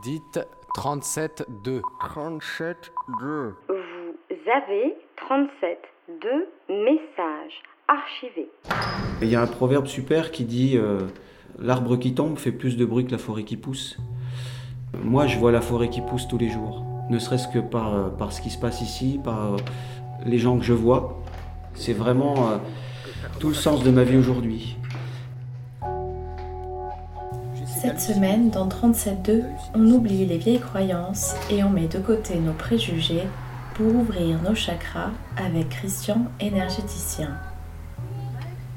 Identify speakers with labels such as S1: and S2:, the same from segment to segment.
S1: Dites 37-2.
S2: 37-2.
S3: Vous avez 37 2 messages archivés.
S4: Il y a un proverbe super qui dit euh, L'arbre qui tombe fait plus de bruit que la forêt qui pousse. Moi, je vois la forêt qui pousse tous les jours, ne serait-ce que par, euh, par ce qui se passe ici, par euh, les gens que je vois. C'est vraiment euh, tout le sens de ma vie aujourd'hui.
S5: Cette semaine, dans 37.2, on oublie les vieilles croyances et on met de côté nos préjugés pour ouvrir nos chakras avec Christian, énergéticien.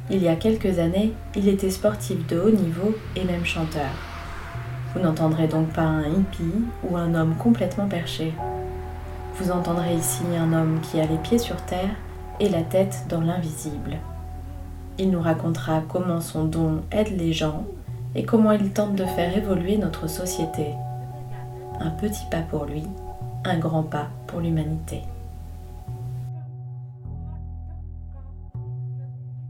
S5: Il y a quelques années, il était sportif de haut niveau et même chanteur. Vous n'entendrez donc pas un hippie ou un homme complètement perché. Vous entendrez ici un homme qui a les pieds sur terre et la tête dans l'invisible. Il nous racontera comment son don aide les gens et comment il tente de faire évoluer notre société. Un petit pas pour lui, un grand pas pour l'humanité.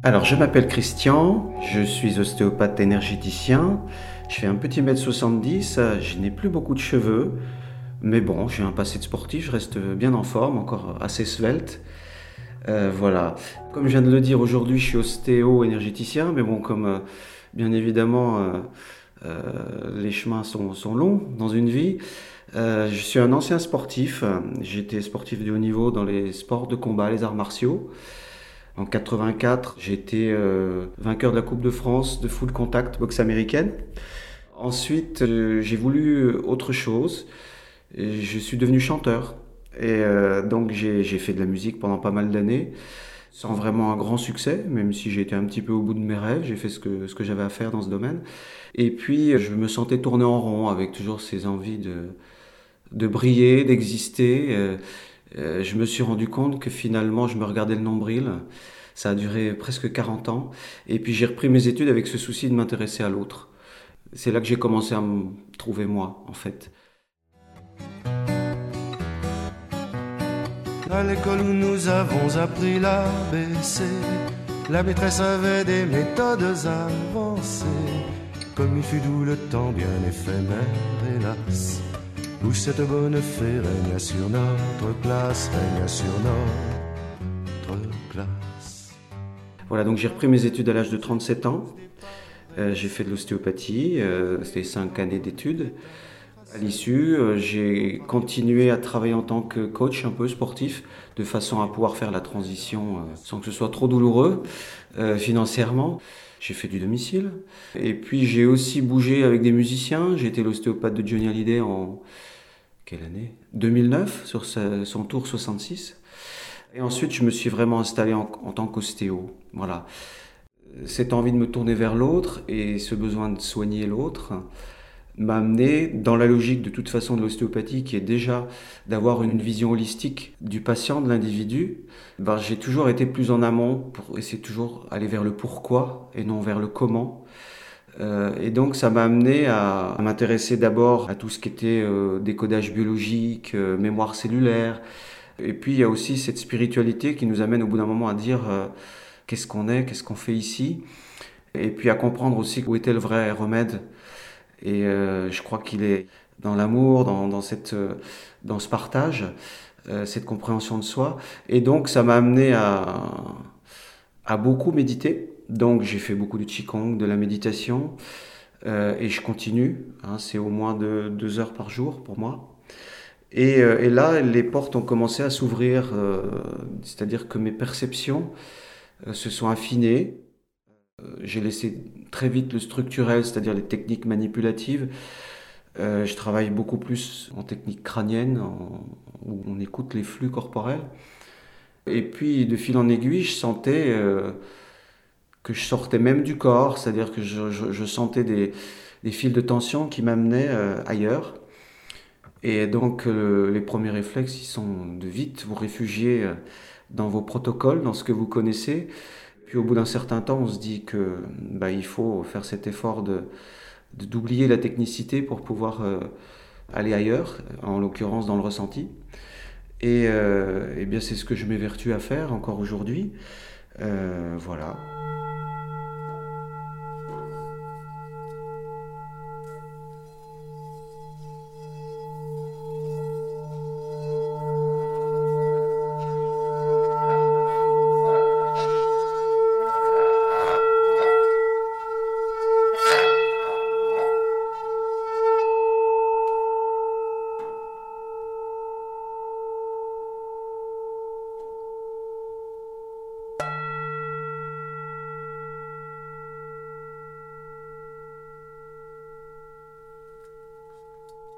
S4: Alors, je m'appelle Christian, je suis ostéopathe énergéticien, je fais un petit mètre 70, je n'ai plus beaucoup de cheveux, mais bon, j'ai un passé de sportif, je reste bien en forme, encore assez svelte. Euh, voilà. Comme je viens de le dire, aujourd'hui, je suis ostéo-énergéticien, mais bon, comme euh, bien évidemment euh, euh, les chemins sont, longs dans une vie, euh, je suis un ancien sportif. J'étais sportif de haut niveau dans les sports de combat, les arts martiaux. En 84, j'ai été vainqueur de la Coupe de France de full contact boxe américaine. Ensuite, j'ai voulu autre chose. Je suis devenu chanteur. Et donc, j'ai fait de la musique pendant pas mal d'années, sans vraiment un grand succès, même si j'ai été un petit peu au bout de mes rêves. J'ai fait ce que, ce que j'avais à faire dans ce domaine. Et puis, je me sentais tourner en rond avec toujours ces envies de, de briller, d'exister. Euh, euh, je me suis rendu compte que finalement, je me regardais le nombril. Ça a duré presque 40 ans. Et puis j'ai repris mes études avec ce souci de m'intéresser à l'autre. C'est là que j'ai commencé à me trouver moi, en fait.
S6: À l'école où nous avons appris l'ABC, la maîtresse avait des méthodes avancées. Comme il fut doux le temps bien éphémère, hélas où cette bonne fée régna sur notre classe, régna sur notre classe.
S4: Voilà, donc j'ai repris mes études à l'âge de 37 ans. Euh, j'ai fait de l'ostéopathie, euh, c'était 5 années d'études. À l'issue, euh, j'ai continué à travailler en tant que coach un peu sportif, de façon à pouvoir faire la transition euh, sans que ce soit trop douloureux euh, financièrement. J'ai fait du domicile. Et puis j'ai aussi bougé avec des musiciens. J'ai été l'ostéopathe de Johnny Hallyday en quelle année? 2009, sur son tour 66. Et ensuite, je me suis vraiment installé en, en tant qu'ostéo. Voilà. Cette envie de me tourner vers l'autre et ce besoin de soigner l'autre m'a amené dans la logique de toute façon de l'ostéopathie qui est déjà d'avoir une vision holistique du patient, de l'individu. Ben, j'ai toujours été plus en amont pour essayer toujours aller vers le pourquoi et non vers le comment. Euh, et donc ça m'a amené à, m'intéresser d'abord à tout ce qui était euh, décodage biologique, euh, mémoire cellulaire. Et puis il y a aussi cette spiritualité qui nous amène au bout d'un moment à dire euh, qu'est-ce qu'on est, qu'est-ce qu'on fait ici. Et puis à comprendre aussi où était le vrai remède. Et euh, je crois qu'il est dans l'amour, dans, dans, cette, euh, dans ce partage, euh, cette compréhension de soi. Et donc ça m'a amené à, à beaucoup méditer. Donc j'ai fait beaucoup de Qigong, de la méditation, euh, et je continue. Hein, c'est au moins de, deux heures par jour pour moi. Et, euh, et là, les portes ont commencé à s'ouvrir, euh, c'est-à-dire que mes perceptions se sont affinées. Euh, J'ai laissé très vite le structurel, c'est-à-dire les techniques manipulatives. Euh, je travaille beaucoup plus en technique crânienne, en- où on écoute les flux corporels. Et puis, de fil en aiguille, je sentais euh, que je sortais même du corps, c'est-à-dire que je, sentais des, fils de tension qui m'amenaient ailleurs. Et donc, les premiers réflexes, ils sont de vite vous réfugier dans vos protocoles, dans ce que vous connaissez. Puis, au bout d'un certain temps, on se dit que bah, faut faire cet effort d'oublier la technicité pour pouvoir euh, aller ailleurs, en l'occurrence dans le ressenti. Et, euh, eh bien, c'est ce que je m'évertue à faire encore aujourd'hui. Euh, voilà.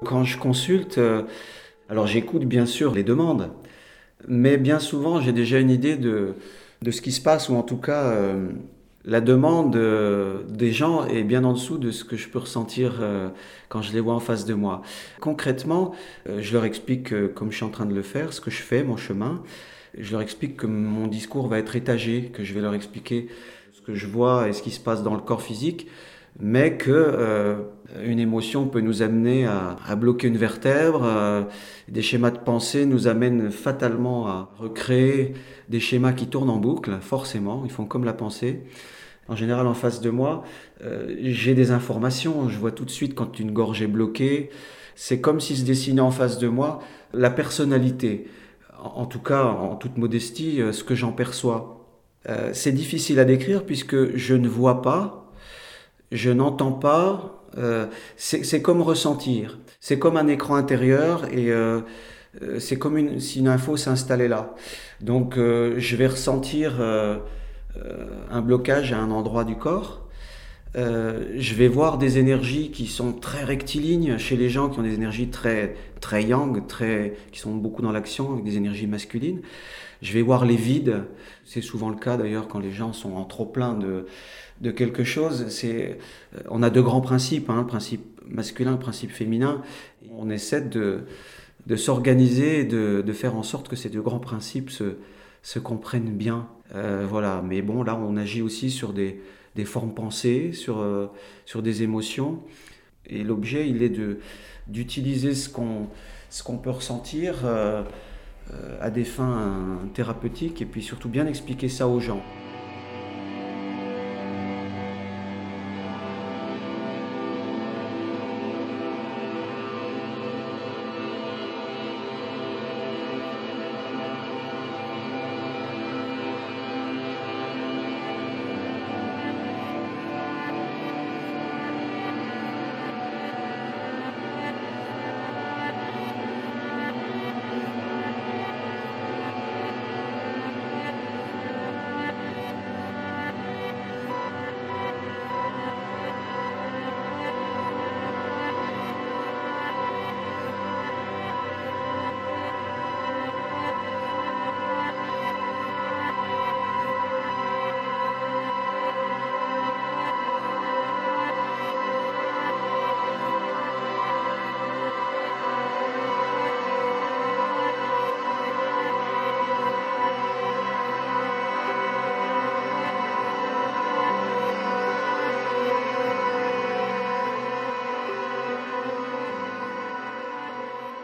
S4: Quand je consulte, euh, alors j'écoute bien sûr les demandes, mais bien souvent j'ai déjà une idée de, de ce qui se passe, ou en tout cas euh, la demande euh, des gens est bien en dessous de ce que je peux ressentir quand je les vois en face de moi. Concrètement, je leur explique, comme je suis en train de le faire, ce que je fais, mon chemin. Je leur explique que mon discours va être étagé, que je vais leur expliquer ce que je vois et ce qui se passe dans le corps physique, mais que euh, une émotion peut nous amener à, bloquer une vertèbre. Euh, des schémas de pensée nous amènent fatalement à recréer des schémas qui tournent en boucle, forcément, ils font comme la pensée. En général, en face de moi, euh, j'ai des informations, je vois tout de suite quand une gorge est bloquée. C'est comme si se dessinait en face de moi la personnalité en tout cas, en toute modestie, ce que j'en perçois. C'est difficile à décrire puisque je ne vois pas, je n'entends pas, euh, c'est comme ressentir. C'est comme un écran intérieur et c'est comme une, si une info s'installait là. Donc je vais ressentir un blocage à un endroit du corps euh, je vais voir des énergies qui sont très rectilignes chez les gens qui ont des énergies très, très yang, très, qui sont beaucoup dans l'action, avec des énergies masculines. Je vais voir les vides. C'est souvent le cas d'ailleurs quand les gens sont en trop plein de, quelque chose. C'est, euh, on a deux grands principes, hein, le principe masculin, le principe féminin. On essaie de, s'organiser, de, de faire en sorte que ces deux grands principes se, comprennent bien. Euh, voilà. Mais bon, là, on agit aussi sur des formes pensées, sur, euh, sur des émotions. Et l'objet, il est de, d'utiliser ce qu'on, peut ressentir à des fins thérapeutiques et puis surtout bien expliquer ça aux gens.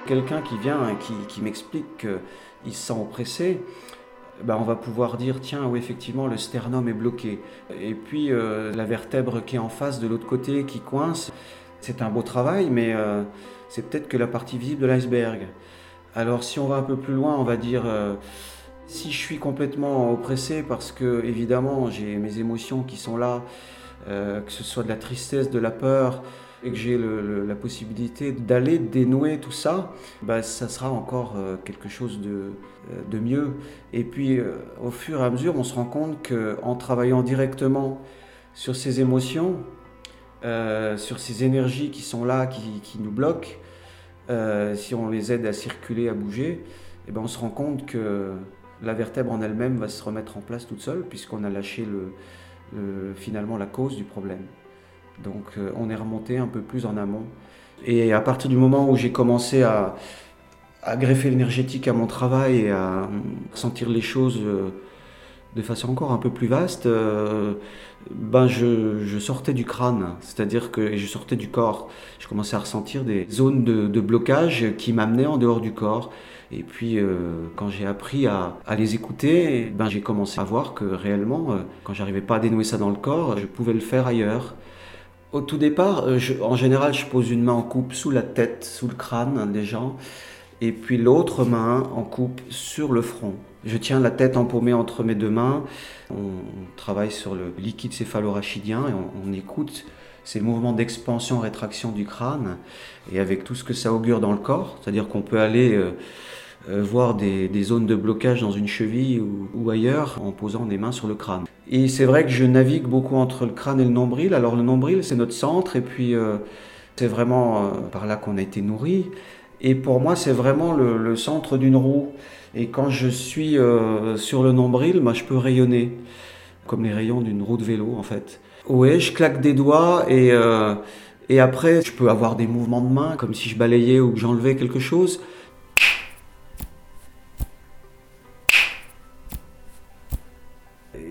S4: Quelqu'un qui vient et qui, m'explique qu'il se sent oppressé, ben on va pouvoir dire tiens oui effectivement le sternum est bloqué. Et puis euh, la vertèbre qui est en face de l'autre côté qui coince c'est un beau travail mais euh, c'est peut-être que la partie visible de l'iceberg. Alors si on va un peu plus loin on va dire euh, si je suis complètement oppressé parce que évidemment j'ai mes émotions qui sont là que ce soit de la tristesse de la peur et que j'ai la possibilité d'aller dénouer tout ça, bah, ça sera encore euh, quelque chose de, euh, de mieux. Et puis, euh, au fur et à mesure, on se rend compte qu'en travaillant directement sur ces émotions, sur ces énergies qui sont là, qui, nous bloquent, si on les aide à circuler, à bouger, et eh ben on se rend compte que la vertèbre en elle-même va se remettre en place toute seule, puisqu'on a lâché le, finalement la cause du problème. Donc euh, on est remonté un peu plus en amont. Et à partir du moment où j'ai commencé à, greffer l'énergétique à mon travail et à sentir les choses euh, de façon encore un peu plus vaste, euh, ben je, sortais du crâne, c'est-à-dire que je sortais du corps. Je commençais à ressentir des zones de, blocage qui m'amenaient en dehors du corps. Et puis, quand j'ai appris à, les écouter, ben, j'ai commencé à voir que réellement, quand j'arrivais pas à dénouer ça dans le corps, je pouvais le faire ailleurs. Au tout départ, euh, en général, je pose une main en coupe sous la tête, sous le crâne des gens, et puis l'autre main en coupe sur le front. Je tiens la tête empaumée entre mes deux mains. On, travaille sur le liquide céphalorachidien et on, écoute ces mouvements d'expansion-rétraction du crâne et avec tout ce que ça augure dans le corps. C'est-à-dire qu'on peut aller euh, euh, voir des, zones de blocage dans une cheville ou, ailleurs en posant des mains sur le crâne. Et c'est vrai que je navigue beaucoup entre le crâne et le nombril. Alors le nombril, c'est notre centre, et puis euh, C'est vraiment par là qu'on a été nourri. Et pour moi, c'est vraiment le, centre d'une roue. Et quand je suis sur le nombril, moi, je peux rayonner, comme les rayons d'une roue de vélo, en fait. Ouais, je claque des doigts et, et après, je peux avoir des mouvements de main, comme si je balayais ou que j'enlevais quelque chose.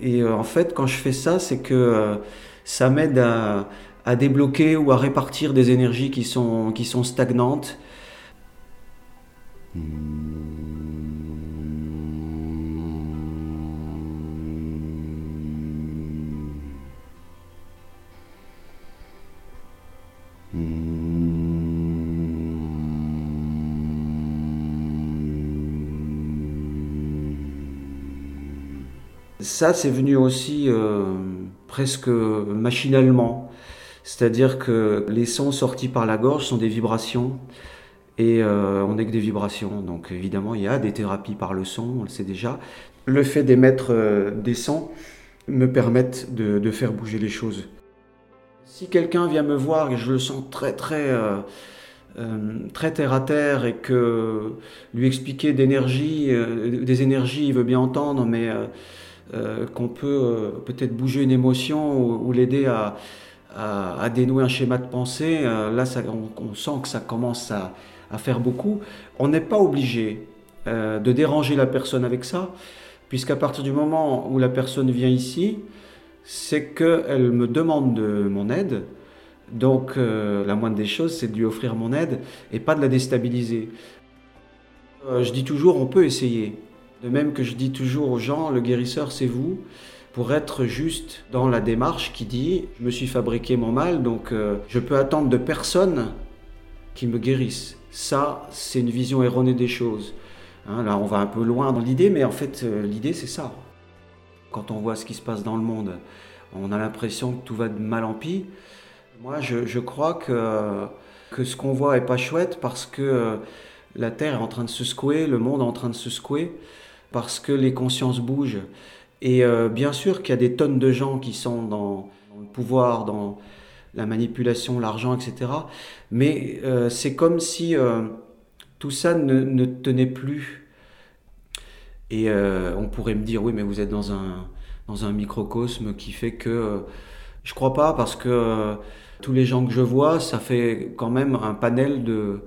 S4: Et euh, en fait, quand je fais ça, c'est que euh, ça m'aide à, débloquer ou à répartir des énergies qui sont, qui sont stagnantes. Ça, c'est venu aussi euh, presque machinalement. C'est-à-dire que les sons sortis par la gorge sont des vibrations et euh, on n'est que des vibrations. Donc évidemment, il y a des thérapies par le son, on le sait déjà. Le fait d'émettre euh, des sons me permettent de, faire bouger les choses. Si quelqu'un vient me voir et je le sens très très très terre à terre et que lui expliquer d'énergie, des énergies, il veut bien entendre, mais qu'on peut euh, peut-être bouger une émotion ou, l'aider à, dénouer un schéma de pensée. Euh, là, on, sent que ça commence à, faire beaucoup. On n'est pas obligé de déranger la personne avec ça, puisqu'à partir du moment où la personne vient ici, c'est qu'elle me demande de mon aide. Donc la moindre des choses, c'est de lui offrir mon aide et pas de la déstabiliser. je dis toujours, on peut essayer. De même que je dis toujours aux gens, le guérisseur c'est vous, pour être juste dans la démarche qui dit, je me suis fabriqué mon mal, donc euh, je peux attendre de personne qui me guérisse. Ça, c'est une vision erronée des choses. Hein, là, on va un peu loin dans l'idée, mais en fait, euh, l'idée c'est ça. Quand on voit ce qui se passe dans le monde, on a l'impression que tout va de mal en pis. Moi, je, crois que, que ce qu'on voit est pas chouette parce que euh, la Terre est en train de se secouer, le monde est en train de se secouer parce que les consciences bougent. Et euh, bien sûr qu'il y a des tonnes de gens qui sont dans, le pouvoir, dans la manipulation, l'argent, etc. Mais euh, c'est comme si euh, tout ça ne, tenait plus. Et on pourrait me dire, oui, mais vous êtes dans un, dans un microcosme qui fait que... je crois pas, parce que tous les gens que je vois, ça fait quand même un panel de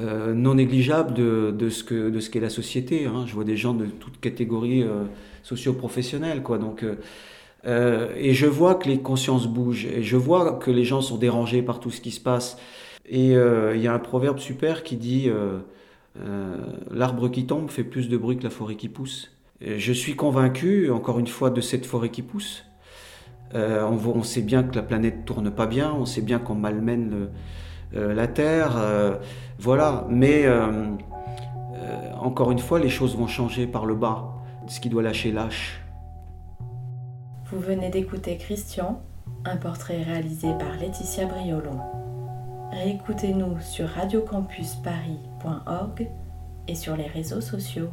S4: euh, non négligeable de, de ce que de ce qu'est la société. Hein. Je vois des gens de toutes catégories euh, socio-professionnelles, quoi. Donc euh, et je vois que les consciences bougent et je vois que les gens sont dérangés par tout ce qui se passe. Et il y a un proverbe super qui dit l'arbre qui tombe fait plus de bruit que la forêt qui pousse. je suis convaincu, encore une fois, de cette forêt qui pousse. On, on, sait bien que la planète tourne pas bien, on sait bien qu'on malmène euh, la terre, euh, voilà. Mais euh, encore une fois, les choses vont changer par le bas. Ce qui doit lâcher lâche.
S5: Vous venez d'écouter Christian, un portrait réalisé par Laetitia Briolon. Réécoutez-nous sur radiocampusparis.org et sur les réseaux sociaux.